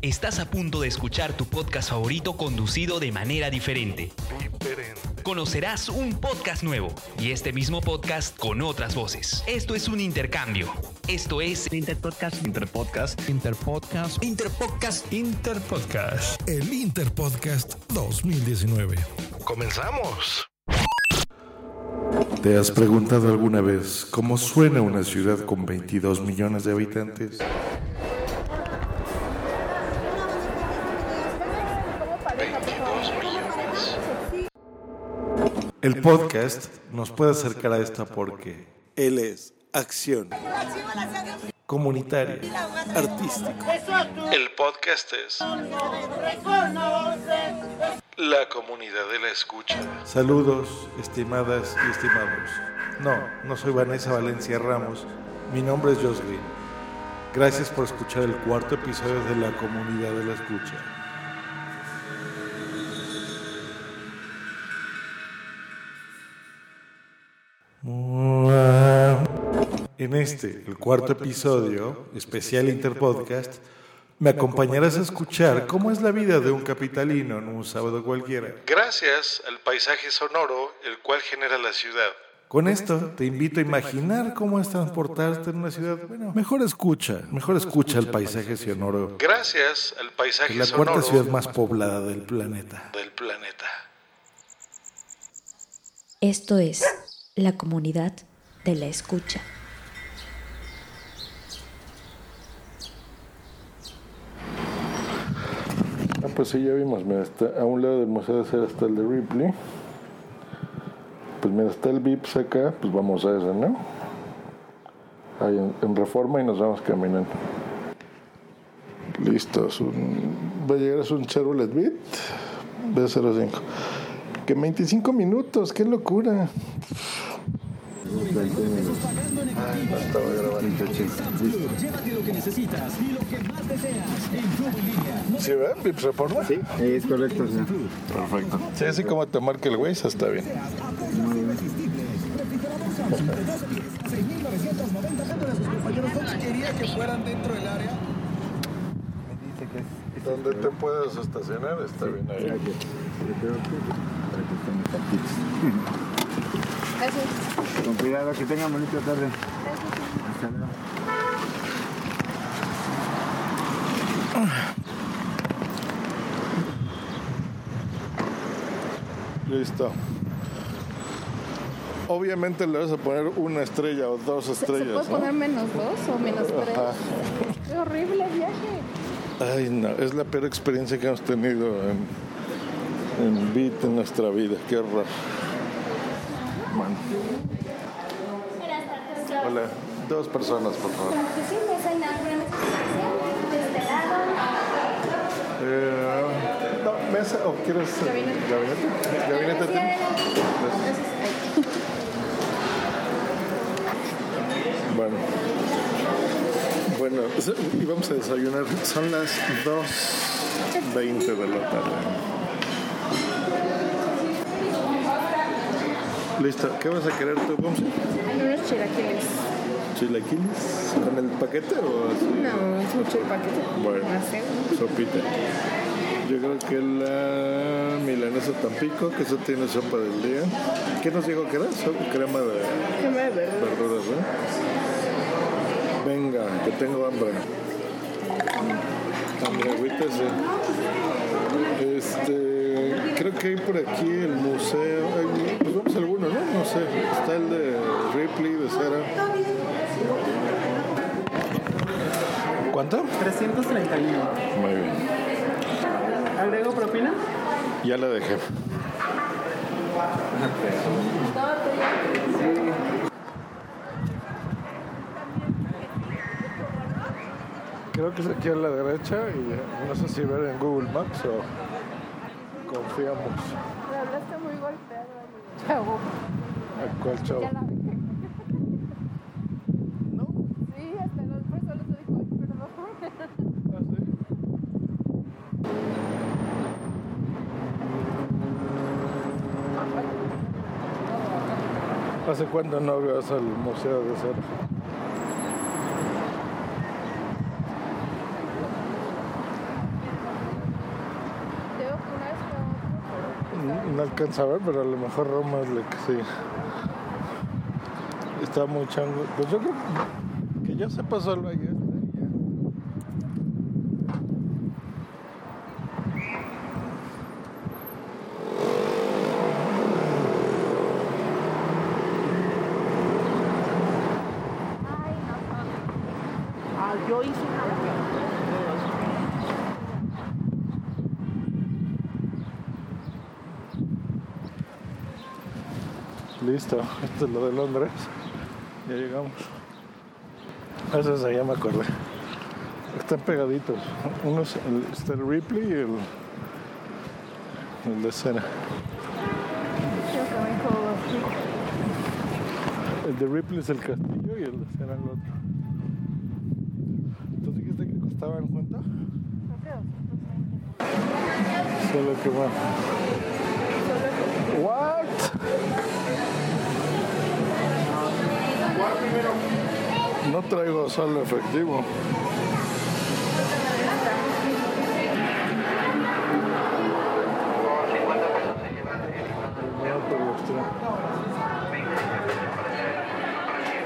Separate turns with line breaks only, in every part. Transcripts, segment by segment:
Estás a punto de escuchar tu podcast favorito conducido de manera diferente. Conocerás un podcast nuevo y este mismo podcast con otras voces. Esto es un intercambio. Esto es
Interpodcast. Interpodcast. Interpodcast.
Interpodcast.
Interpodcast.
El Interpodcast 2019.
Comenzamos.
¿Te has preguntado alguna vez cómo suena una ciudad con 22 millones de habitantes? El podcast nos puede acercar a esta porque él es acción comunitaria, artístico. El podcast es la comunidad de la escucha. Saludos, estimadas y estimados. No, no soy Vanessa Valencia Ramos. Mi nombre es Green. Gracias por escuchar el cuarto episodio de la comunidad de la escucha. En este, el cuarto episodio, especial Interpodcast, me acompañarás a escuchar cómo es la vida de un capitalino en un sábado cualquiera. Gracias al paisaje sonoro, el cual genera la ciudad. Con esto te invito a imaginar cómo es transportarte en una ciudad. Bueno, mejor escucha, mejor escucha el paisaje sonoro. Gracias al paisaje sonoro. La cuarta ciudad más poblada del planeta. Del planeta.
Esto es la comunidad de la escucha.
Pues sí, ya vimos. Mira, está a un lado del Museo de Cera está el de Ripley. Pues mira, está el Vips acá, pues vamos a ese, ¿no? Ahí en, Reforma y nos vamos caminando. Listo, es un, va a llegar a un Chevrolet Beat B05. Que 25 minutos, qué locura. Ay, no estaba grabando.
Llévate lo que necesitas y lo que más deseas en Club en línea.
¿Sí ven? ¿Vips Reforma?
Sí, es correcto, sí.
Perfecto. Sí, así como te marca el güey, eso está bien.
quería que fueran dentro del área.
Donde te puedas estacionar está bien ahí.
Gracias. Con cuidado, que tengan bonita tarde. Hasta luego.
Listo. Obviamente le vas a poner una estrella o dos
¿Se
estrellas.
puede
¿no?
poner menos dos o menos tres?
Ajá.
Qué horrible viaje.
Ay, no, es la peor experiencia que hemos tenido en, en Beat en nuestra vida. Qué horror. Hola, dos personas, por favor. Eh, no, mesa o quieres eh, gabinete? Gabinete. Gracias. Bueno. Bueno, y vamos a desayunar. Son las 2.20 de la tarde. Listo. ¿Qué vas a querer tú, Pomsi?
Unos chilaquiles.
¿Chilaquiles? ¿Con el paquete o así?
No, es mucho el paquete.
Bueno, sopita. Yo creo que la milanesa Tampico, que eso tiene sopa del día. ¿Qué nos dijo que era? Crema de
Crema de verduras.
verduras, ¿no? Venga, que tengo hambre. Hambre, agüita, sí. Este, creo que hay por aquí el museo Pues vamos a alguno, ¿no? No sé. Está el de Ripley, de Cera. ¿Cuánto?
331.
Muy bien.
¿Agrego propina?
Ya la dejé. Creo que es aquí a la derecha y no sé si ver en Google Maps o confiamos.
Me hablaste muy golpeado, chavo.
¿A cuál chavo?
Ya la dejé. ¿No? Sí, hasta los por eso los dijo, ay, perdón.
¿Ah, sí? ¿Hace cuánto no vas al Museo de Cera?
Tengo que una vez fue a otro,
No, no alcanza a ver, pero a lo mejor Roma es la que sí. Está muy chango. Pues yo creo que ya se pasó el valle este. ya.
Ah, yo hice una
Listo, esto es lo de Londres. Ya llegamos. Eso es allá me acordé. Están pegaditos. Uno es el, está el Ripley y el, el de Cena. El de Ripley es el castillo y el de Cena el otro. ¿Tú dijiste que costaban cuánto? Solo que va. No traigo saldo efectivo.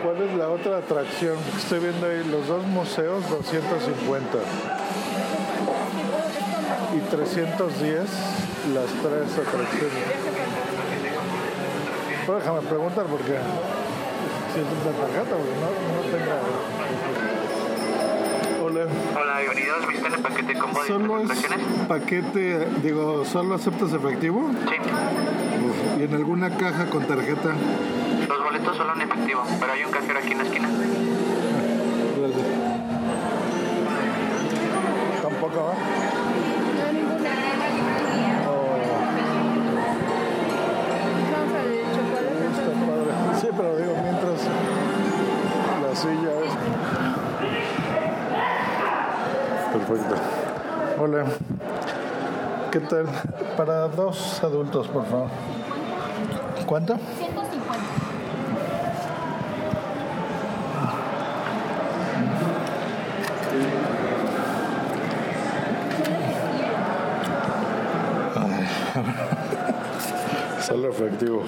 ¿Cuál es la otra atracción? Estoy viendo ahí los dos museos, 250. Y 310 las tres atracciones. Pero déjame preguntar porque si es una tarjeta, porque no, no tengo. Hola.
Hola, bienvenidos. ¿Viste el paquete combo de
¿Solo es paquete, digo, solo aceptas efectivo?
Sí.
Uf, ¿Y en alguna caja con tarjeta?
Los boletos solo en efectivo, pero hay un cajero aquí en la esquina.
Gracias. Tampoco va.
No, ninguna.
Padre. Sí, pero digo, Perfecto. Hola. ¿Qué tal? Para dos adultos, por favor. ¿Cuánto?
150.
Solo efectivo.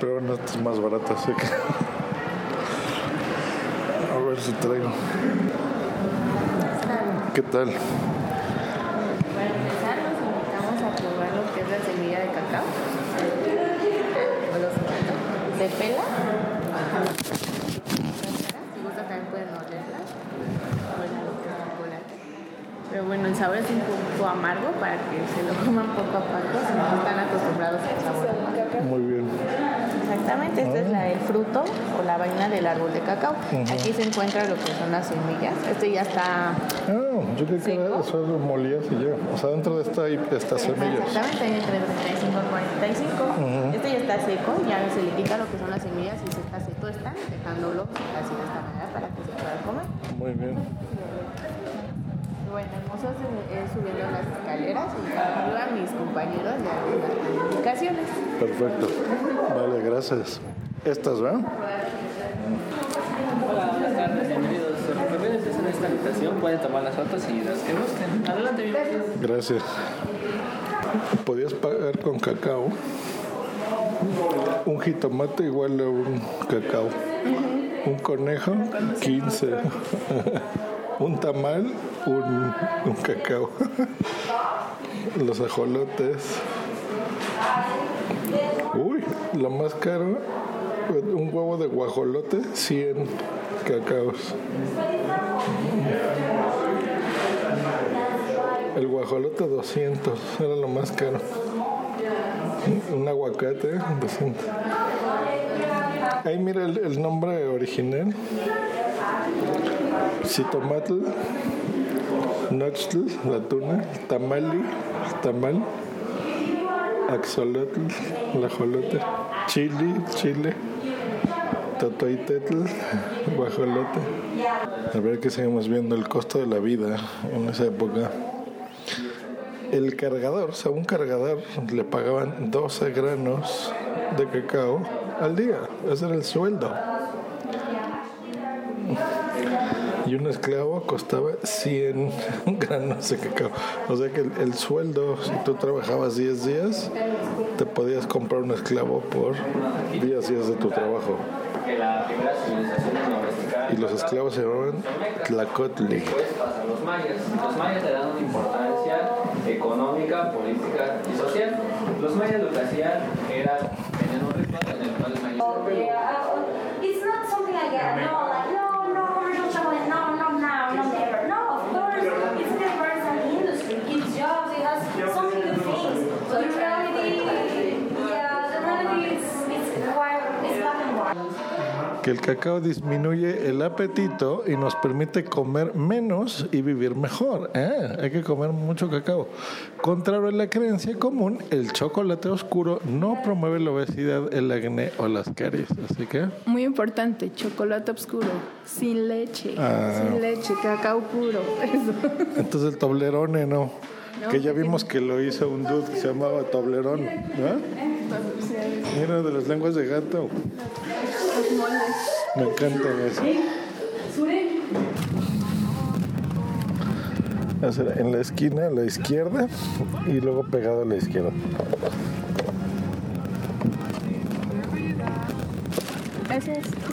Pero esta es más barata, así que. A ver si traigo. ¿Qué tal?
Para empezar, los invitamos a probar lo que es la semilla de cacao. ¿O los invito? ¿Se pela? Si gusta también pueden olerla. Pero bueno, el sabor es un poco amargo para que se lo coman poco a poco si no están acostumbrados al sabor.
Muy bien.
Exactamente, este es la, el fruto o la vaina del árbol de cacao. Aquí se encuentra lo que son las semillas. Este ya está
Ah, yo creo que era, eso lo molías y ya. O sea, dentro de esta hay estas semillas.
Exactamente, hay entre 35 y 45.
Ujú.
Este ya está seco, ya se le quita lo que son las semillas y se está seco están, dejándolo así de esta manera para que se pueda comer.
Muy bien.
Bueno, se es subiendo las escaleras y arriba mis compañeros le hago las indicaciones.
Perfecto. Vale, gracias. Estas, ¿verdad?
Hola, buenas tardes, bienvenidos. Recorridos es en esta habitación, pueden tomar las fotos y las que gusten. Adelante, bienvenidos.
Gracias. Podías pagar con cacao. Un jitomate igual a un cacao. Un conejo, 15. Un tamal, un, cacao. Los ajolotes. Uy, lo más caro, un huevo de guajolote, 100 cacaos. El guajolote 200, era lo más caro. Un aguacate 200. Ahí mira el, el nombre original. Citomatl Nochtl, la tuna, tamali, tamal, axolotl, la jolota, chili, chile, totoitetl, guajolote. A ver que seguimos viendo el costo de la vida en esa época. El cargador, o sea, un cargador le pagaban 12 granos de cacao al día. Ese era el sueldo. Y un esclavo costaba 100 granos de cacao. O sea que el, el, sueldo, si tú trabajabas 10 días, te podías comprar un esclavo por 10 días de tu trabajo. Y los esclavos se llamaban Tlacotli.
Los mayas. Los mayas le dan una importancia económica, política y social. Los mayas lo que hacían era Oh,
it's not something I get. No,
que el cacao disminuye el apetito y nos permite comer menos y vivir mejor. ¿eh? Hay que comer mucho cacao. Contrario a la creencia común, el chocolate oscuro no promueve la obesidad, el acné o las caries. Así que...
Muy importante, chocolate oscuro, sin leche,
Ah.
sin leche, cacao puro. Eso.
Entonces el toblerone no.
No,
que ya vimos que lo hizo un dude que se llamaba Toblerón. ¿no? Mira, de las lenguas de gato.
Los moldes.
Me encantan eso. Hacer en la esquina a la izquierda y luego pegado a la izquierda.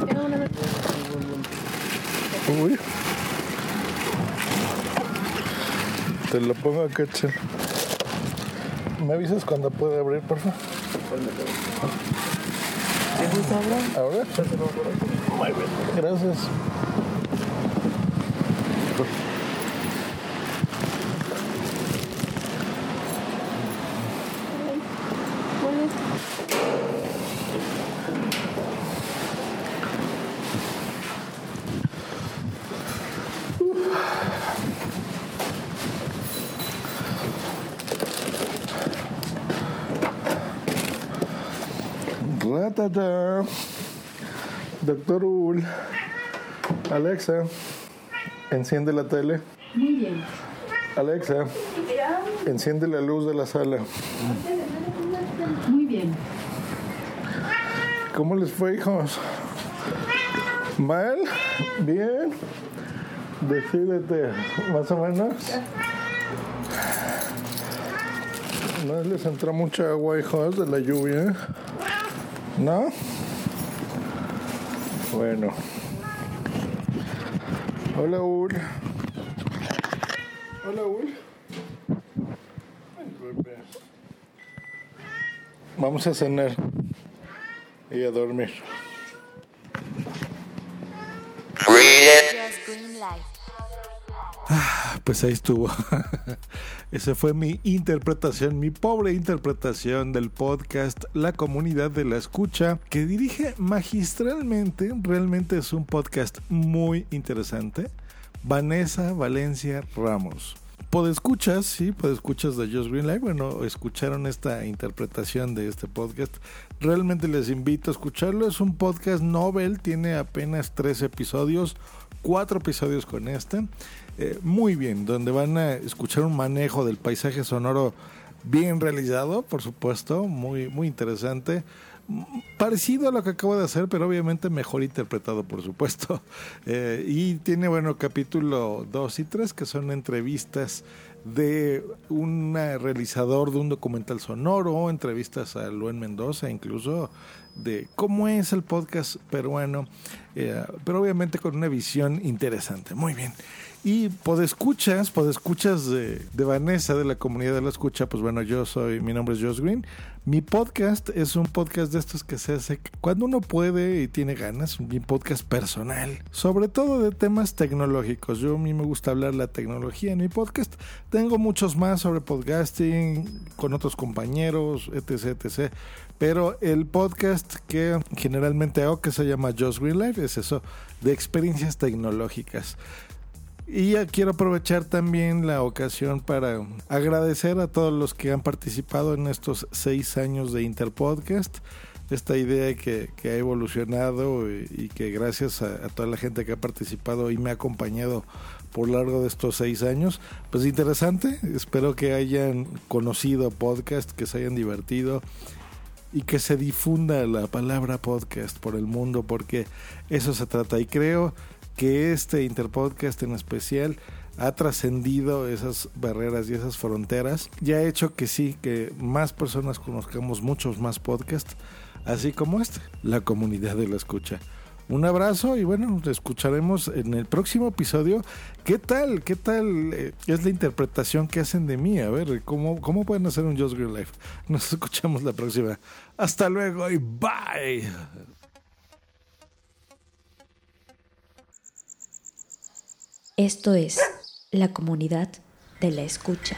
Una-
Uy. Te lo pongo acá, che. ¿Me avisas cuando pueda abrir, por favor? ¿Ahora? Ratata. Doctor Ul. Alexa, enciende la tele.
Muy bien.
Alexa, enciende la luz de la sala.
Muy bien.
¿Cómo les fue, hijos? ¿Mal? ¿Bien? Decídete, más o menos. ¿No les entró mucha agua, hijos, de la lluvia? ¿No? Bueno. Hola, Ul. Hola, Ul. Vamos a cenar y a dormir. Pues ahí estuvo. Esa fue mi interpretación, mi pobre interpretación del podcast La Comunidad de la Escucha, que dirige magistralmente. Realmente es un podcast muy interesante. Vanessa Valencia Ramos. Podescuchas, sí, podescuchas de Just Green Live. Bueno, escucharon esta interpretación de este podcast. Realmente les invito a escucharlo. Es un podcast novel, tiene apenas tres episodios, cuatro episodios con este. Eh, muy bien, donde van a escuchar un manejo del paisaje sonoro bien realizado, por supuesto, muy, muy interesante. Parecido a lo que acabo de hacer, pero obviamente mejor interpretado, por supuesto. Eh, y tiene, bueno, capítulo 2 y 3, que son entrevistas de un realizador de un documental sonoro, entrevistas a Luen Mendoza, incluso de cómo es el podcast peruano, eh, pero obviamente con una visión interesante. Muy bien. Y podescuchas, podescuchas de, de Vanessa de la comunidad de la escucha, pues bueno, yo soy, mi nombre es Josh Green. Mi podcast es un podcast de estos que se hace cuando uno puede y tiene ganas, un podcast personal, sobre todo de temas tecnológicos. Yo a mí me gusta hablar la tecnología en mi podcast. Tengo muchos más sobre podcasting con otros compañeros, etc, etc. Pero el podcast que generalmente hago, que se llama Josh Green Life, es eso, de experiencias tecnológicas. Y ya quiero aprovechar también la ocasión para agradecer a todos los que han participado en estos seis años de Interpodcast. Esta idea que, que ha evolucionado y, y que gracias a, a, toda la gente que ha participado y me ha acompañado por largo de estos seis años, pues interesante. Espero que hayan conocido podcast, que se hayan divertido y que se difunda la palabra podcast por el mundo, porque eso se trata. Y creo que este Interpodcast en especial ha trascendido esas barreras y esas fronteras y ha hecho que sí, que más personas conozcamos muchos más podcasts, así como este, la comunidad de la escucha. Un abrazo y bueno, escucharemos en el próximo episodio qué tal, qué tal eh, es la interpretación que hacen de mí. A ver, cómo, cómo pueden hacer un Just Green Life. Nos escuchamos la próxima. Hasta luego y bye.
Esto es la comunidad de la escucha.